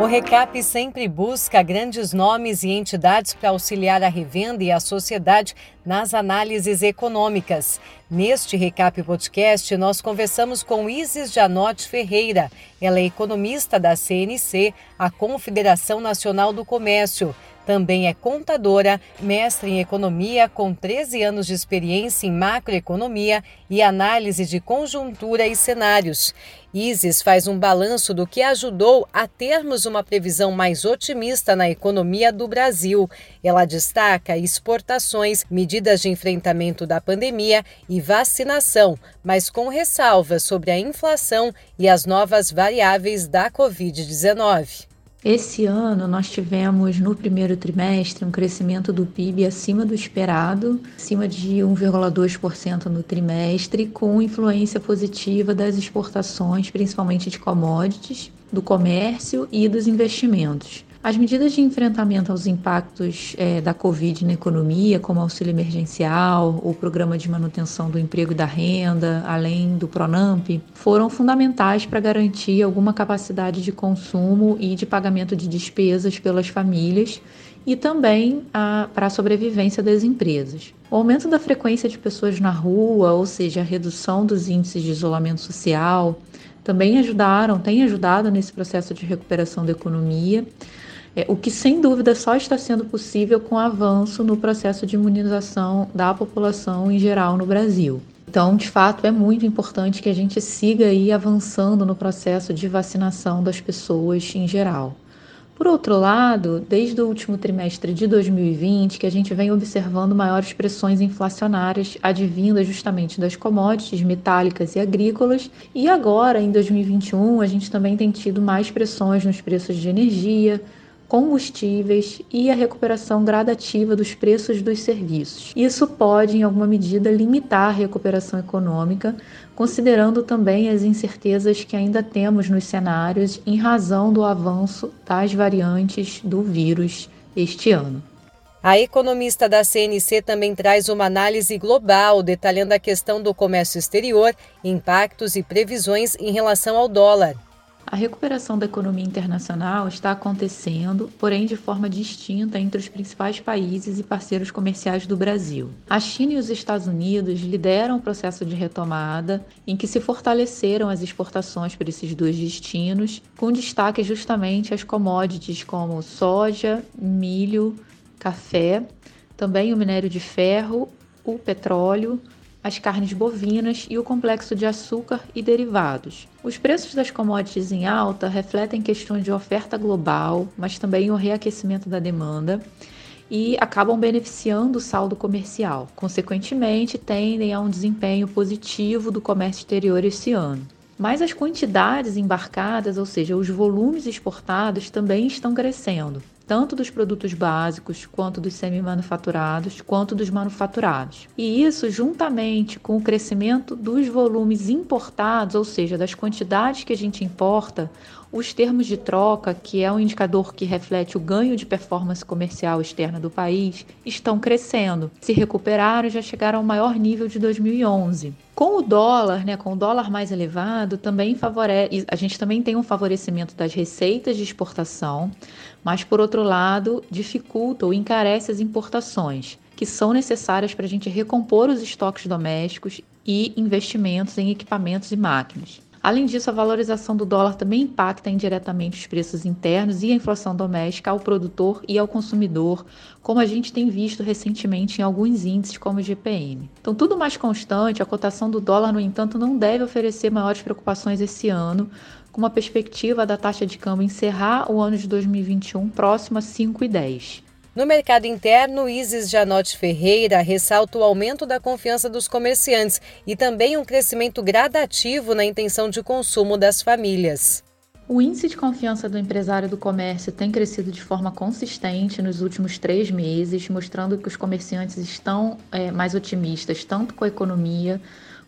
O Recap sempre busca grandes nomes e entidades para auxiliar a revenda e a sociedade nas análises econômicas. Neste Recap Podcast, nós conversamos com Isis Janote Ferreira. Ela é economista da CNC, a Confederação Nacional do Comércio. Também é contadora, mestre em economia, com 13 anos de experiência em macroeconomia e análise de conjuntura e cenários. Isis faz um balanço do que ajudou a termos uma previsão mais otimista na economia do Brasil. Ela destaca exportações, medidas de enfrentamento da pandemia e vacinação, mas com ressalvas sobre a inflação e as novas variáveis da Covid-19. Esse ano nós tivemos no primeiro trimestre um crescimento do PIB acima do esperado, acima de 1,2% no trimestre, com influência positiva das exportações, principalmente de commodities, do comércio e dos investimentos. As medidas de enfrentamento aos impactos é, da Covid na economia, como auxílio emergencial, o programa de manutenção do emprego e da renda, além do PRONAMP, foram fundamentais para garantir alguma capacidade de consumo e de pagamento de despesas pelas famílias e também para a sobrevivência das empresas. O aumento da frequência de pessoas na rua, ou seja, a redução dos índices de isolamento social, também ajudaram, tem ajudado nesse processo de recuperação da economia é, o que sem dúvida só está sendo possível com o avanço no processo de imunização da população em geral no Brasil. Então, de fato, é muito importante que a gente siga aí avançando no processo de vacinação das pessoas em geral. Por outro lado, desde o último trimestre de 2020, que a gente vem observando maiores pressões inflacionárias advindas justamente das commodities metálicas e agrícolas, e agora, em 2021, a gente também tem tido mais pressões nos preços de energia, combustíveis e a recuperação gradativa dos preços dos serviços. Isso pode, em alguma medida, limitar a recuperação econômica, considerando também as incertezas que ainda temos nos cenários em razão do avanço das variantes do vírus este ano. A economista da CNC também traz uma análise global, detalhando a questão do comércio exterior, impactos e previsões em relação ao dólar. A recuperação da economia internacional está acontecendo, porém de forma distinta entre os principais países e parceiros comerciais do Brasil. A China e os Estados Unidos lideram o processo de retomada, em que se fortaleceram as exportações para esses dois destinos, com destaque justamente às commodities como soja, milho, café, também o minério de ferro, o petróleo, as carnes bovinas e o complexo de açúcar e derivados. Os preços das commodities em alta refletem questões de oferta global, mas também o reaquecimento da demanda e acabam beneficiando o saldo comercial. Consequentemente, tendem a um desempenho positivo do comércio exterior esse ano. Mas as quantidades embarcadas, ou seja, os volumes exportados, também estão crescendo tanto dos produtos básicos, quanto dos semi-manufaturados, quanto dos manufaturados. E isso, juntamente com o crescimento dos volumes importados, ou seja, das quantidades que a gente importa, os termos de troca, que é um indicador que reflete o ganho de performance comercial externa do país, estão crescendo. Se recuperaram e já chegaram ao maior nível de 2011. Com o dólar, né, com o dólar mais elevado, também favorece, a gente também tem um favorecimento das receitas de exportação, mas por outro lado, dificulta ou encarece as importações, que são necessárias para a gente recompor os estoques domésticos e investimentos em equipamentos e máquinas. Além disso, a valorização do dólar também impacta indiretamente os preços internos e a inflação doméstica ao produtor e ao consumidor, como a gente tem visto recentemente em alguns índices, como o GPM. Então, tudo mais constante, a cotação do dólar, no entanto, não deve oferecer maiores preocupações esse ano, com uma perspectiva da taxa de câmbio encerrar o ano de 2021 próximo a 5,10. No mercado interno, Isis Janote Ferreira ressalta o aumento da confiança dos comerciantes e também um crescimento gradativo na intenção de consumo das famílias. O índice de confiança do empresário do comércio tem crescido de forma consistente nos últimos três meses, mostrando que os comerciantes estão é, mais otimistas, tanto com a economia,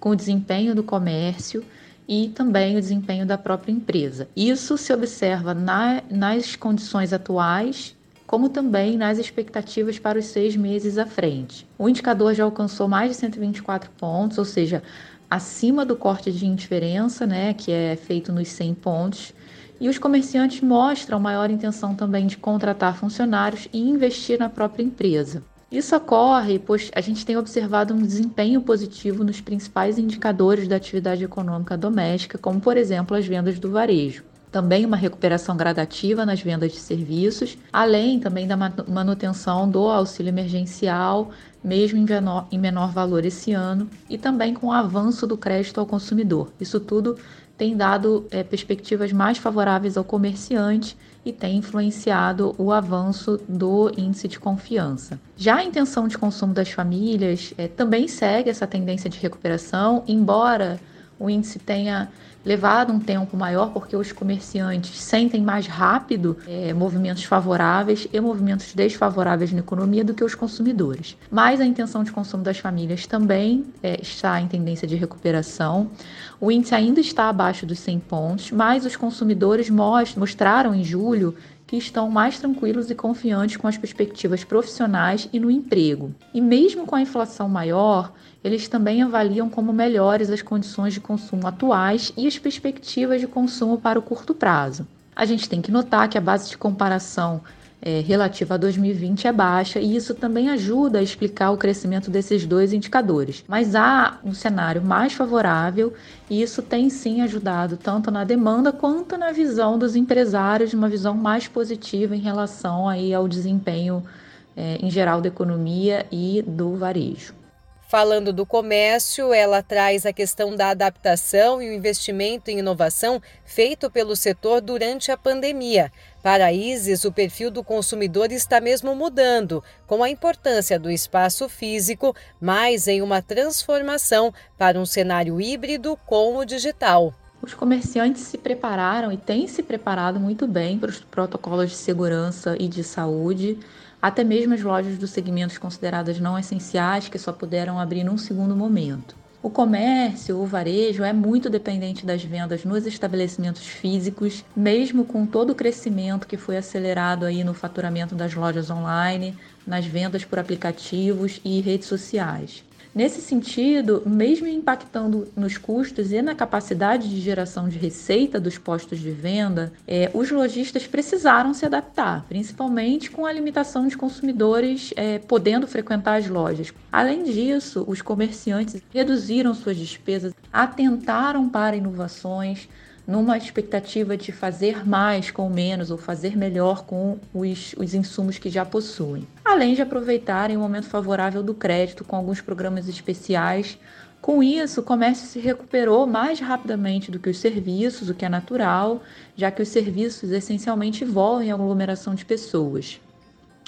com o desempenho do comércio e também o desempenho da própria empresa. Isso se observa na, nas condições atuais como também nas expectativas para os seis meses à frente. O indicador já alcançou mais de 124 pontos, ou seja, acima do corte de indiferença, né, que é feito nos 100 pontos, E os comerciantes mostram maior intenção também de contratar funcionários e investir na própria empresa. Isso ocorre pois a gente tem observado um desempenho positivo nos principais indicadores da atividade econômica doméstica, como por exemplo as vendas do varejo. Também uma recuperação gradativa nas vendas de serviços, além também da manutenção do auxílio emergencial, mesmo em menor, em menor valor esse ano, e também com o avanço do crédito ao consumidor. Isso tudo tem dado é, perspectivas mais favoráveis ao comerciante e tem influenciado o avanço do índice de confiança. Já a intenção de consumo das famílias é, também segue essa tendência de recuperação, embora o índice tenha levado um tempo maior, porque os comerciantes sentem mais rápido é, movimentos favoráveis e movimentos desfavoráveis na economia do que os consumidores. Mas a intenção de consumo das famílias também é, está em tendência de recuperação. O índice ainda está abaixo dos 100 pontos, mas os consumidores mostraram em julho que estão mais tranquilos e confiantes com as perspectivas profissionais e no emprego. E mesmo com a inflação maior, eles também avaliam como melhores as condições de consumo atuais e as perspectivas de consumo para o curto prazo. A gente tem que notar que a base de comparação é, relativa a 2020 é baixa e isso também ajuda a explicar o crescimento desses dois indicadores. Mas há um cenário mais favorável e isso tem sim ajudado tanto na demanda quanto na visão dos empresários, uma visão mais positiva em relação aí ao desempenho é, em geral da economia e do varejo. Falando do comércio, ela traz a questão da adaptação e o investimento em inovação feito pelo setor durante a pandemia. Para Isis, o perfil do consumidor está mesmo mudando, com a importância do espaço físico, mas em uma transformação para um cenário híbrido com o digital. Os comerciantes se prepararam e têm se preparado muito bem para os protocolos de segurança e de saúde até mesmo as lojas dos segmentos consideradas não essenciais, que só puderam abrir num segundo momento. O comércio, o varejo é muito dependente das vendas nos estabelecimentos físicos, mesmo com todo o crescimento que foi acelerado aí no faturamento das lojas online, nas vendas por aplicativos e redes sociais. Nesse sentido, mesmo impactando nos custos e na capacidade de geração de receita dos postos de venda, é, os lojistas precisaram se adaptar, principalmente com a limitação de consumidores é, podendo frequentar as lojas. Além disso, os comerciantes reduziram suas despesas, atentaram para inovações, numa expectativa de fazer mais com menos ou fazer melhor com os, os insumos que já possuem. Além de aproveitarem o momento favorável do crédito com alguns programas especiais. Com isso, o comércio se recuperou mais rapidamente do que os serviços, o que é natural, já que os serviços essencialmente envolvem a aglomeração de pessoas.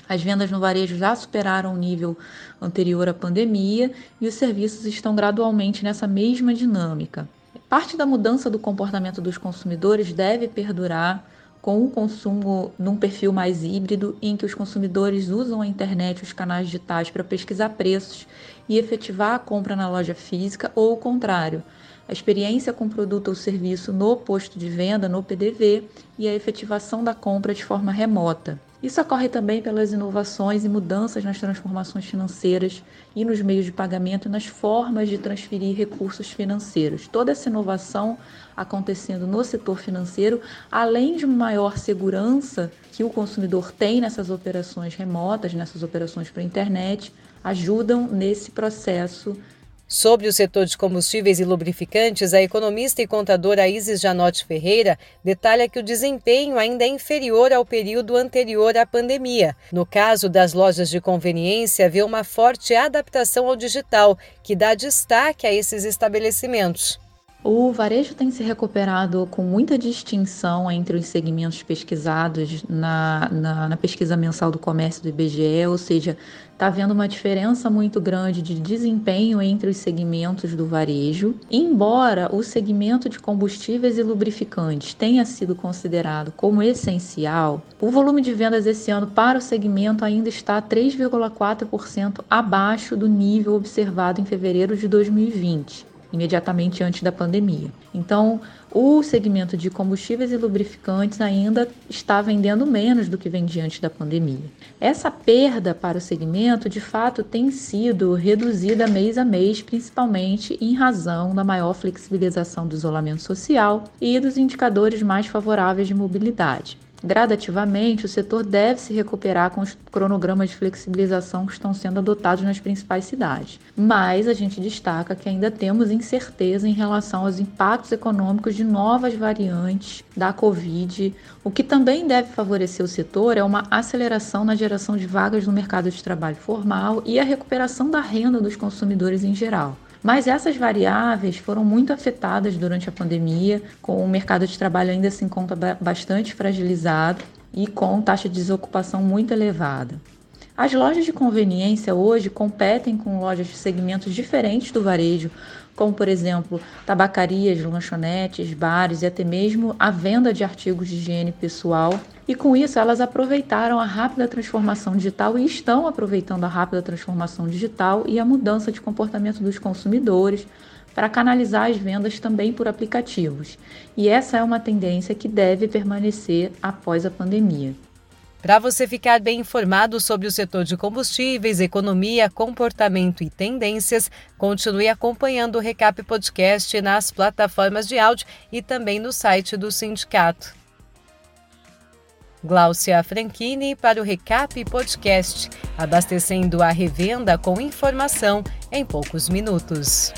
As vendas no varejo já superaram o nível anterior à pandemia e os serviços estão gradualmente nessa mesma dinâmica. Parte da mudança do comportamento dos consumidores deve perdurar com o consumo num perfil mais híbrido, em que os consumidores usam a internet e os canais digitais para pesquisar preços e efetivar a compra na loja física, ou o contrário, a experiência com produto ou serviço no posto de venda, no PDV, e a efetivação da compra de forma remota. Isso ocorre também pelas inovações e mudanças nas transformações financeiras e nos meios de pagamento e nas formas de transferir recursos financeiros. Toda essa inovação acontecendo no setor financeiro, além de uma maior segurança que o consumidor tem nessas operações remotas, nessas operações para a internet, ajudam nesse processo Sobre o setor de combustíveis e lubrificantes, a economista e contadora Isis Janotti Ferreira detalha que o desempenho ainda é inferior ao período anterior à pandemia. No caso das lojas de conveniência, vê uma forte adaptação ao digital, que dá destaque a esses estabelecimentos. O varejo tem se recuperado com muita distinção entre os segmentos pesquisados na, na, na pesquisa mensal do comércio do IBGE, ou seja, está havendo uma diferença muito grande de desempenho entre os segmentos do varejo. Embora o segmento de combustíveis e lubrificantes tenha sido considerado como essencial, o volume de vendas esse ano para o segmento ainda está 3,4% abaixo do nível observado em fevereiro de 2020. Imediatamente antes da pandemia. Então, o segmento de combustíveis e lubrificantes ainda está vendendo menos do que vendia antes da pandemia. Essa perda para o segmento, de fato, tem sido reduzida mês a mês, principalmente em razão da maior flexibilização do isolamento social e dos indicadores mais favoráveis de mobilidade. Gradativamente, o setor deve se recuperar com os cronogramas de flexibilização que estão sendo adotados nas principais cidades. Mas a gente destaca que ainda temos incerteza em relação aos impactos econômicos de novas variantes da Covid. O que também deve favorecer o setor é uma aceleração na geração de vagas no mercado de trabalho formal e a recuperação da renda dos consumidores em geral. Mas essas variáveis foram muito afetadas durante a pandemia, com o mercado de trabalho ainda se encontra bastante fragilizado e com taxa de desocupação muito elevada. As lojas de conveniência hoje competem com lojas de segmentos diferentes do varejo, como por exemplo tabacarias, lanchonetes, bares e até mesmo a venda de artigos de higiene pessoal. E com isso elas aproveitaram a rápida transformação digital e estão aproveitando a rápida transformação digital e a mudança de comportamento dos consumidores para canalizar as vendas também por aplicativos. E essa é uma tendência que deve permanecer após a pandemia. Para você ficar bem informado sobre o setor de combustíveis, economia, comportamento e tendências, continue acompanhando o Recap Podcast nas plataformas de áudio e também no site do sindicato. Gláucia Franchini para o Recap Podcast, abastecendo a revenda com informação em poucos minutos.